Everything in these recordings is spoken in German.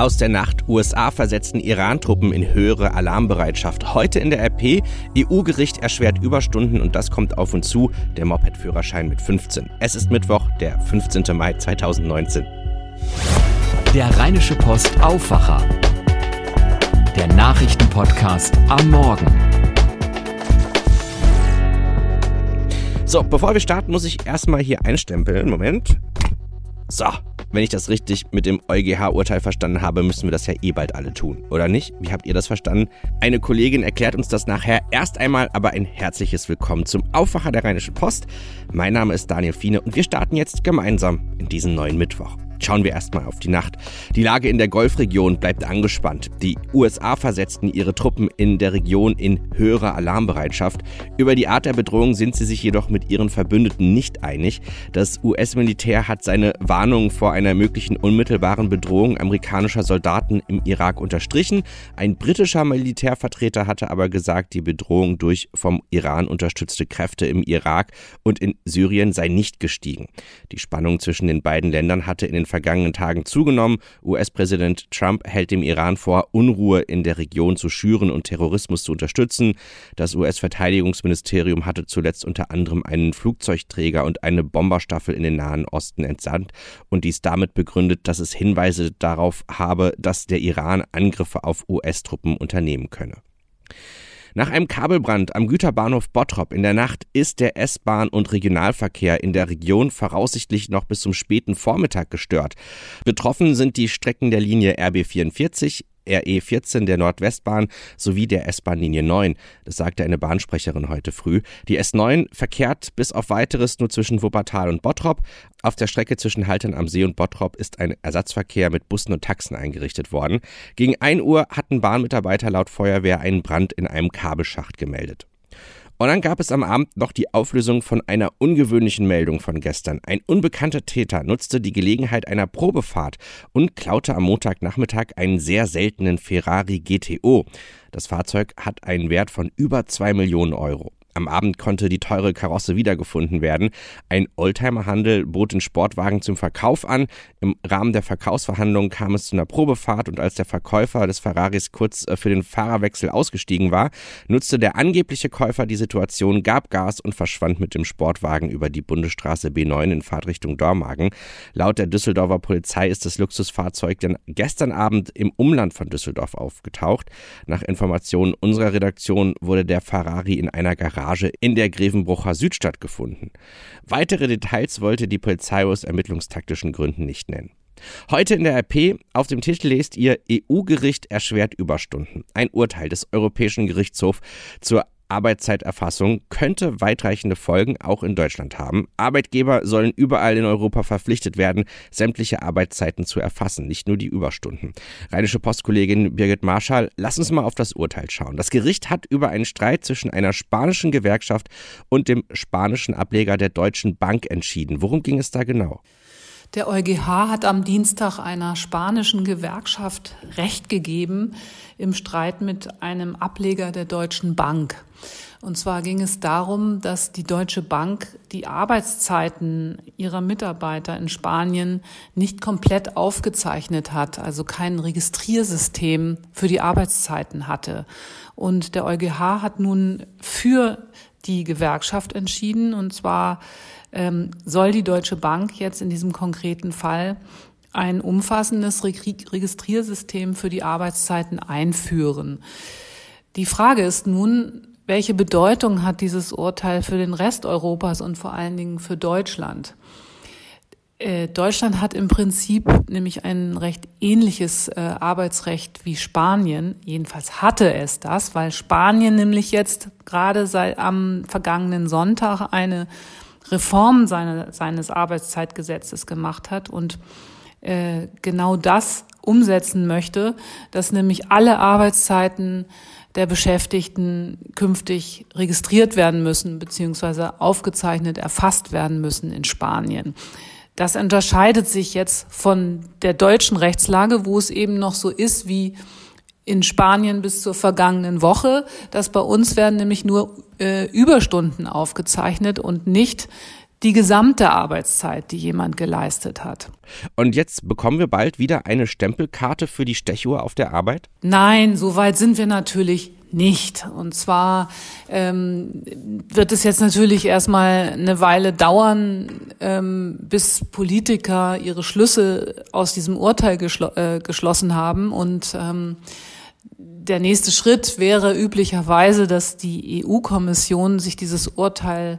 aus der Nacht. USA versetzen Iran-Truppen in höhere Alarmbereitschaft. Heute in der RP. EU-Gericht erschwert Überstunden und das kommt auf uns zu. Der Moped-Führerschein mit 15. Es ist Mittwoch, der 15. Mai 2019. Der Rheinische Post Aufwacher. Der Nachrichtenpodcast am Morgen. So, bevor wir starten, muss ich erstmal hier einstempeln. Moment. So, wenn ich das richtig mit dem EuGH-Urteil verstanden habe, müssen wir das ja eh bald alle tun, oder nicht? Wie habt ihr das verstanden? Eine Kollegin erklärt uns das nachher. Erst einmal aber ein herzliches Willkommen zum Aufwacher der Rheinischen Post. Mein Name ist Daniel Fiene und wir starten jetzt gemeinsam in diesen neuen Mittwoch. Schauen wir erstmal auf die Nacht. Die Lage in der Golfregion bleibt angespannt. Die USA versetzten ihre Truppen in der Region in höhere Alarmbereitschaft. Über die Art der Bedrohung sind sie sich jedoch mit ihren Verbündeten nicht einig. Das US-Militär hat seine Warnung vor einer möglichen unmittelbaren Bedrohung amerikanischer Soldaten im Irak unterstrichen. Ein britischer Militärvertreter hatte aber gesagt, die Bedrohung durch vom Iran unterstützte Kräfte im Irak und in Syrien sei nicht gestiegen. Die Spannung zwischen den beiden Ländern hatte in den vergangenen Tagen zugenommen. US-Präsident Trump hält dem Iran vor, Unruhe in der Region zu schüren und Terrorismus zu unterstützen. Das US-Verteidigungsministerium hatte zuletzt unter anderem einen Flugzeugträger und eine Bomberstaffel in den Nahen Osten entsandt und dies damit begründet, dass es Hinweise darauf habe, dass der Iran Angriffe auf US-Truppen unternehmen könne. Nach einem Kabelbrand am Güterbahnhof Bottrop in der Nacht ist der S-Bahn- und Regionalverkehr in der Region voraussichtlich noch bis zum späten Vormittag gestört. Betroffen sind die Strecken der Linie RB44, RE14 der Nordwestbahn sowie der S-Bahn-Linie 9. Das sagte eine Bahnsprecherin heute früh. Die S9 verkehrt bis auf weiteres nur zwischen Wuppertal und Bottrop. Auf der Strecke zwischen Haltern am See und Bottrop ist ein Ersatzverkehr mit Bussen und Taxen eingerichtet worden. Gegen 1 Uhr hatten Bahnmitarbeiter laut Feuerwehr einen Brand in einem Kabelschacht gemeldet. Und dann gab es am Abend noch die Auflösung von einer ungewöhnlichen Meldung von gestern. Ein unbekannter Täter nutzte die Gelegenheit einer Probefahrt und klaute am Montagnachmittag einen sehr seltenen Ferrari GTO. Das Fahrzeug hat einen Wert von über zwei Millionen Euro. Am Abend konnte die teure Karosse wiedergefunden werden. Ein Oldtimerhandel bot den Sportwagen zum Verkauf an. Im Rahmen der Verkaufsverhandlungen kam es zu einer Probefahrt und als der Verkäufer des Ferraris kurz äh, für den Fahrerwechsel ausgestiegen war, nutzte der angebliche Käufer die Situation, gab Gas und verschwand mit dem Sportwagen über die Bundesstraße B9 in Fahrtrichtung Dormagen. Laut der Düsseldorfer Polizei ist das Luxusfahrzeug dann gestern Abend im Umland von Düsseldorf aufgetaucht. Nach Informationen unserer Redaktion wurde der Ferrari in einer Garage Garage in der Grevenbrucher Südstadt gefunden. Weitere Details wollte die Polizei aus ermittlungstaktischen Gründen nicht nennen. Heute in der RP auf dem Titel lest ihr EU-Gericht erschwert Überstunden. Ein Urteil des Europäischen Gerichtshofs zur Arbeitszeiterfassung könnte weitreichende Folgen auch in Deutschland haben. Arbeitgeber sollen überall in Europa verpflichtet werden, sämtliche Arbeitszeiten zu erfassen, nicht nur die Überstunden. Rheinische Postkollegin Birgit Marschall, lass uns mal auf das Urteil schauen. Das Gericht hat über einen Streit zwischen einer spanischen Gewerkschaft und dem spanischen Ableger der Deutschen Bank entschieden. Worum ging es da genau? Der EuGH hat am Dienstag einer spanischen Gewerkschaft Recht gegeben im Streit mit einem Ableger der Deutschen Bank. Und zwar ging es darum, dass die Deutsche Bank die Arbeitszeiten ihrer Mitarbeiter in Spanien nicht komplett aufgezeichnet hat, also kein Registriersystem für die Arbeitszeiten hatte. Und der EuGH hat nun für die Gewerkschaft entschieden, und zwar ähm, soll die Deutsche Bank jetzt in diesem konkreten Fall ein umfassendes Registriersystem für die Arbeitszeiten einführen. Die Frage ist nun, welche Bedeutung hat dieses Urteil für den Rest Europas und vor allen Dingen für Deutschland? Äh, Deutschland hat im Prinzip nämlich ein recht ähnliches äh, Arbeitsrecht wie Spanien. Jedenfalls hatte es das, weil Spanien nämlich jetzt gerade seit am vergangenen Sonntag eine Reform seine, seines Arbeitszeitgesetzes gemacht hat und äh, genau das umsetzen möchte, dass nämlich alle Arbeitszeiten der Beschäftigten künftig registriert werden müssen, beziehungsweise aufgezeichnet, erfasst werden müssen in Spanien. Das unterscheidet sich jetzt von der deutschen Rechtslage, wo es eben noch so ist wie in Spanien bis zur vergangenen Woche. dass bei uns werden nämlich nur äh, Überstunden aufgezeichnet und nicht die gesamte Arbeitszeit, die jemand geleistet hat. Und jetzt bekommen wir bald wieder eine Stempelkarte für die Stechuhr auf der Arbeit? Nein, so weit sind wir natürlich nicht. Und zwar ähm, wird es jetzt natürlich erstmal eine Weile dauern, ähm, bis Politiker ihre Schlüsse aus diesem Urteil geschl äh, geschlossen haben. Und ähm, der nächste Schritt wäre üblicherweise, dass die EU-Kommission sich dieses Urteil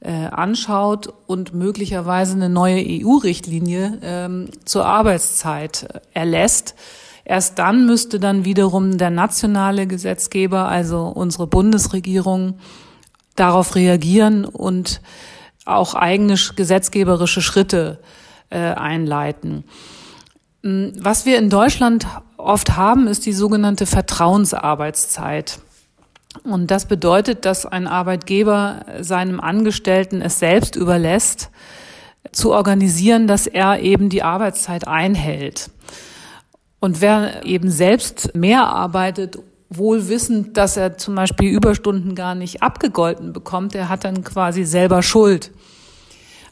äh, anschaut und möglicherweise eine neue EU-Richtlinie ähm, zur Arbeitszeit erlässt Erst dann müsste dann wiederum der nationale Gesetzgeber, also unsere Bundesregierung, darauf reagieren und auch eigene gesetzgeberische Schritte äh, einleiten. Hm, was wir in Deutschland oft haben, ist die sogenannte Vertrauensarbeitszeit. Und das bedeutet, dass ein Arbeitgeber seinem Angestellten es selbst überlässt, zu organisieren, dass er eben die Arbeitszeit einhält. Und wer eben selbst mehr arbeitet, wohl wissend, dass er zum Beispiel Überstunden gar nicht abgegolten bekommt, der hat dann quasi selber Schuld.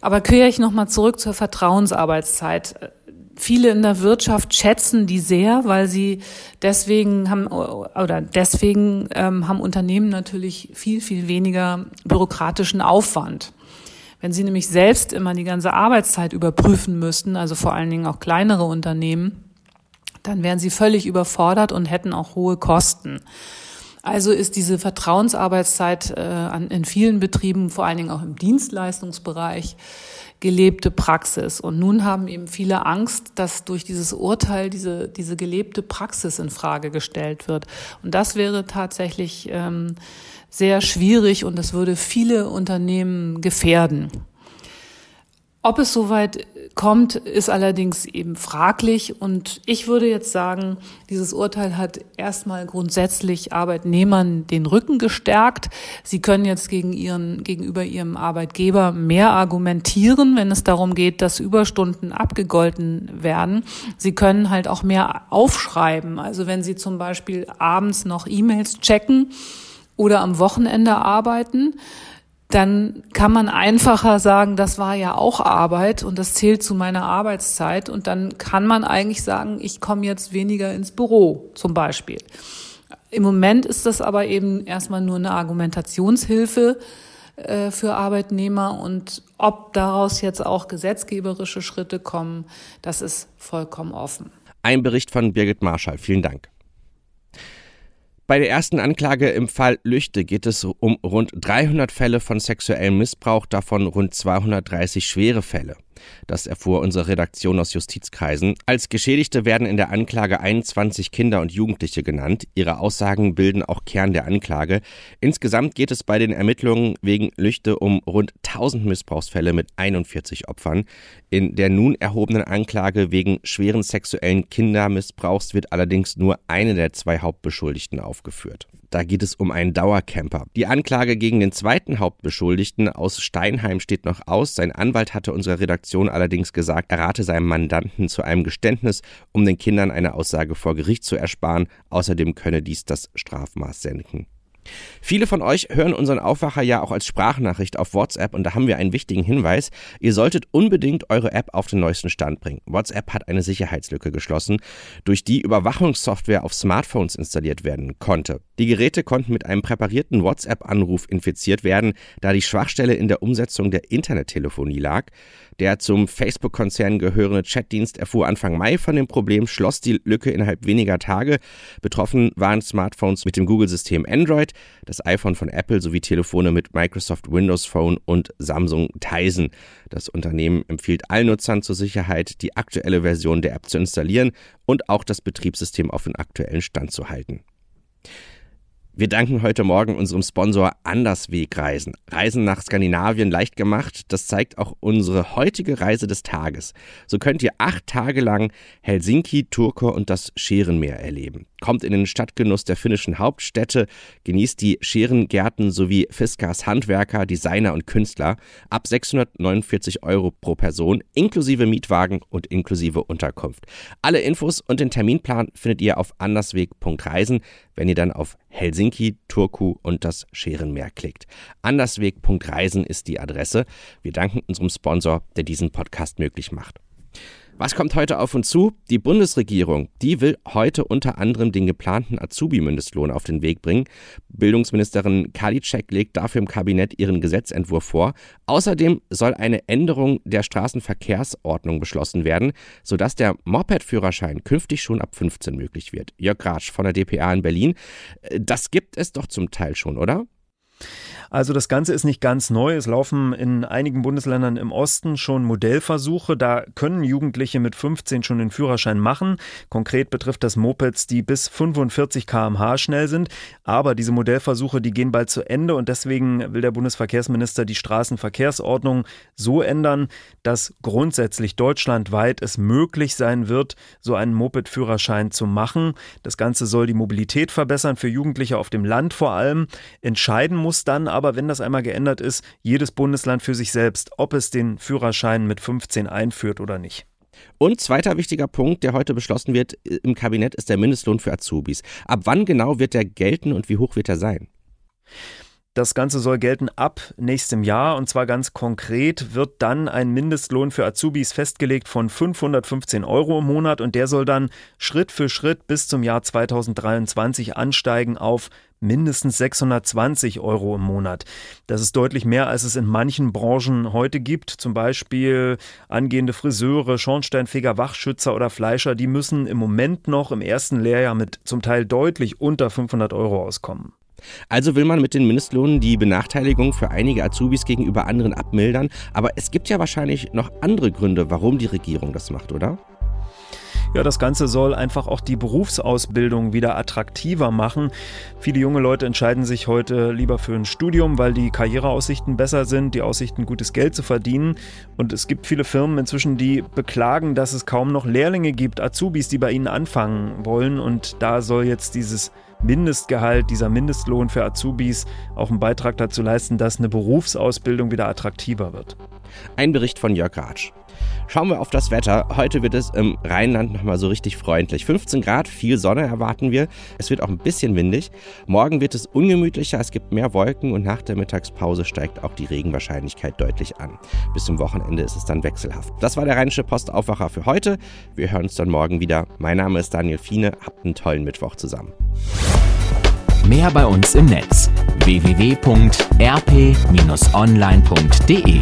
Aber kehre ich nochmal zurück zur Vertrauensarbeitszeit. Viele in der Wirtschaft schätzen die sehr, weil sie deswegen haben oder deswegen ähm, haben Unternehmen natürlich viel, viel weniger bürokratischen Aufwand. Wenn sie nämlich selbst immer die ganze Arbeitszeit überprüfen müssten, also vor allen Dingen auch kleinere Unternehmen, dann wären sie völlig überfordert und hätten auch hohe Kosten. Also ist diese Vertrauensarbeitszeit äh, in vielen Betrieben, vor allen Dingen auch im Dienstleistungsbereich, gelebte Praxis. Und nun haben eben viele Angst, dass durch dieses Urteil diese, diese gelebte Praxis in Frage gestellt wird. Und das wäre tatsächlich ähm, sehr schwierig und das würde viele Unternehmen gefährden. Ob es soweit kommt, ist allerdings eben fraglich. Und ich würde jetzt sagen, dieses Urteil hat erstmal grundsätzlich Arbeitnehmern den Rücken gestärkt. Sie können jetzt gegen ihren, gegenüber ihrem Arbeitgeber mehr argumentieren, wenn es darum geht, dass Überstunden abgegolten werden. Sie können halt auch mehr aufschreiben. Also wenn Sie zum Beispiel abends noch E-Mails checken oder am Wochenende arbeiten, dann kann man einfacher sagen, das war ja auch Arbeit und das zählt zu meiner Arbeitszeit und dann kann man eigentlich sagen, ich komme jetzt weniger ins Büro zum Beispiel. Im Moment ist das aber eben erstmal nur eine Argumentationshilfe äh, für Arbeitnehmer und ob daraus jetzt auch gesetzgeberische Schritte kommen, das ist vollkommen offen. Ein Bericht von Birgit Marschall. Vielen Dank. Bei der ersten Anklage im Fall Lüchte geht es um rund 300 Fälle von sexuellem Missbrauch, davon rund 230 schwere Fälle. Das erfuhr unsere Redaktion aus Justizkreisen. Als Geschädigte werden in der Anklage 21 Kinder und Jugendliche genannt. Ihre Aussagen bilden auch Kern der Anklage. Insgesamt geht es bei den Ermittlungen wegen Lüchte um rund 1000 Missbrauchsfälle mit 41 Opfern. In der nun erhobenen Anklage wegen schweren sexuellen Kindermissbrauchs wird allerdings nur eine der zwei Hauptbeschuldigten aufgeführt. Da geht es um einen Dauercamper. Die Anklage gegen den zweiten Hauptbeschuldigten aus Steinheim steht noch aus. Sein Anwalt hatte unserer Redaktion allerdings gesagt, er rate seinem Mandanten zu einem Geständnis, um den Kindern eine Aussage vor Gericht zu ersparen. Außerdem könne dies das Strafmaß senken. Viele von euch hören unseren Aufwacher ja auch als Sprachnachricht auf WhatsApp und da haben wir einen wichtigen Hinweis. Ihr solltet unbedingt eure App auf den neuesten Stand bringen. WhatsApp hat eine Sicherheitslücke geschlossen, durch die Überwachungssoftware auf Smartphones installiert werden konnte. Die Geräte konnten mit einem präparierten WhatsApp-Anruf infiziert werden, da die Schwachstelle in der Umsetzung der Internettelefonie lag. Der zum Facebook-Konzern gehörende Chatdienst erfuhr Anfang Mai von dem Problem, schloss die Lücke innerhalb weniger Tage. Betroffen waren Smartphones mit dem Google-System Android, das iPhone von Apple sowie Telefone mit Microsoft Windows Phone und Samsung Tizen. Das Unternehmen empfiehlt allen Nutzern zur Sicherheit, die aktuelle Version der App zu installieren und auch das Betriebssystem auf den aktuellen Stand zu halten. Wir danken heute Morgen unserem Sponsor Anderswegreisen. Reisen nach Skandinavien leicht gemacht, das zeigt auch unsere heutige Reise des Tages. So könnt ihr acht Tage lang Helsinki, Turku und das Scherenmeer erleben. Kommt in den Stadtgenuss der finnischen Hauptstädte, genießt die Scherengärten sowie Fiskas Handwerker, Designer und Künstler ab 649 Euro pro Person inklusive Mietwagen und inklusive Unterkunft. Alle Infos und den Terminplan findet ihr auf andersweg.reisen, wenn ihr dann auf Helsinki, Turku und das Scherenmeer klickt. Andersweg.reisen ist die Adresse. Wir danken unserem Sponsor, der diesen Podcast möglich macht. Was kommt heute auf uns zu? Die Bundesregierung, die will heute unter anderem den geplanten Azubi-Mindestlohn auf den Weg bringen. Bildungsministerin Karliczek legt dafür im Kabinett ihren Gesetzentwurf vor. Außerdem soll eine Änderung der Straßenverkehrsordnung beschlossen werden, sodass der Moped-Führerschein künftig schon ab 15 möglich wird. Jörg Ratsch von der DPA in Berlin. Das gibt es doch zum Teil schon, oder? Also das Ganze ist nicht ganz neu. Es laufen in einigen Bundesländern im Osten schon Modellversuche. Da können Jugendliche mit 15 schon den Führerschein machen. Konkret betrifft das Mopeds, die bis 45 km/h schnell sind. Aber diese Modellversuche, die gehen bald zu Ende und deswegen will der Bundesverkehrsminister die Straßenverkehrsordnung so ändern, dass grundsätzlich deutschlandweit es möglich sein wird, so einen Moped-Führerschein zu machen. Das Ganze soll die Mobilität verbessern für Jugendliche auf dem Land vor allem. Entscheiden muss dann aber aber, wenn das einmal geändert ist, jedes Bundesland für sich selbst, ob es den Führerschein mit 15 einführt oder nicht. Und zweiter wichtiger Punkt, der heute beschlossen wird im Kabinett, ist der Mindestlohn für Azubis. Ab wann genau wird der gelten und wie hoch wird er sein? Das Ganze soll gelten ab nächstem Jahr und zwar ganz konkret wird dann ein Mindestlohn für Azubis festgelegt von 515 Euro im Monat und der soll dann Schritt für Schritt bis zum Jahr 2023 ansteigen auf mindestens 620 Euro im Monat. Das ist deutlich mehr, als es in manchen Branchen heute gibt. Zum Beispiel angehende Friseure, Schornsteinfeger, Wachschützer oder Fleischer, die müssen im Moment noch im ersten Lehrjahr mit zum Teil deutlich unter 500 Euro auskommen. Also will man mit den Mindestlohnen die Benachteiligung für einige Azubis gegenüber anderen abmildern. Aber es gibt ja wahrscheinlich noch andere Gründe, warum die Regierung das macht, oder? Ja, das Ganze soll einfach auch die Berufsausbildung wieder attraktiver machen. Viele junge Leute entscheiden sich heute lieber für ein Studium, weil die Karriereaussichten besser sind, die Aussichten, gutes Geld zu verdienen. Und es gibt viele Firmen inzwischen, die beklagen, dass es kaum noch Lehrlinge gibt, Azubis, die bei ihnen anfangen wollen. Und da soll jetzt dieses Mindestgehalt, dieser Mindestlohn für Azubis auch einen Beitrag dazu leisten, dass eine Berufsausbildung wieder attraktiver wird. Ein Bericht von Jörg Ratsch. Schauen wir auf das Wetter. Heute wird es im Rheinland nochmal so richtig freundlich. 15 Grad, viel Sonne erwarten wir. Es wird auch ein bisschen windig. Morgen wird es ungemütlicher, es gibt mehr Wolken und nach der Mittagspause steigt auch die Regenwahrscheinlichkeit deutlich an. Bis zum Wochenende ist es dann wechselhaft. Das war der Rheinische Postaufwacher für heute. Wir hören uns dann morgen wieder. Mein Name ist Daniel Fiene. Habt einen tollen Mittwoch zusammen. Mehr bei uns im Netz www.rp-online.de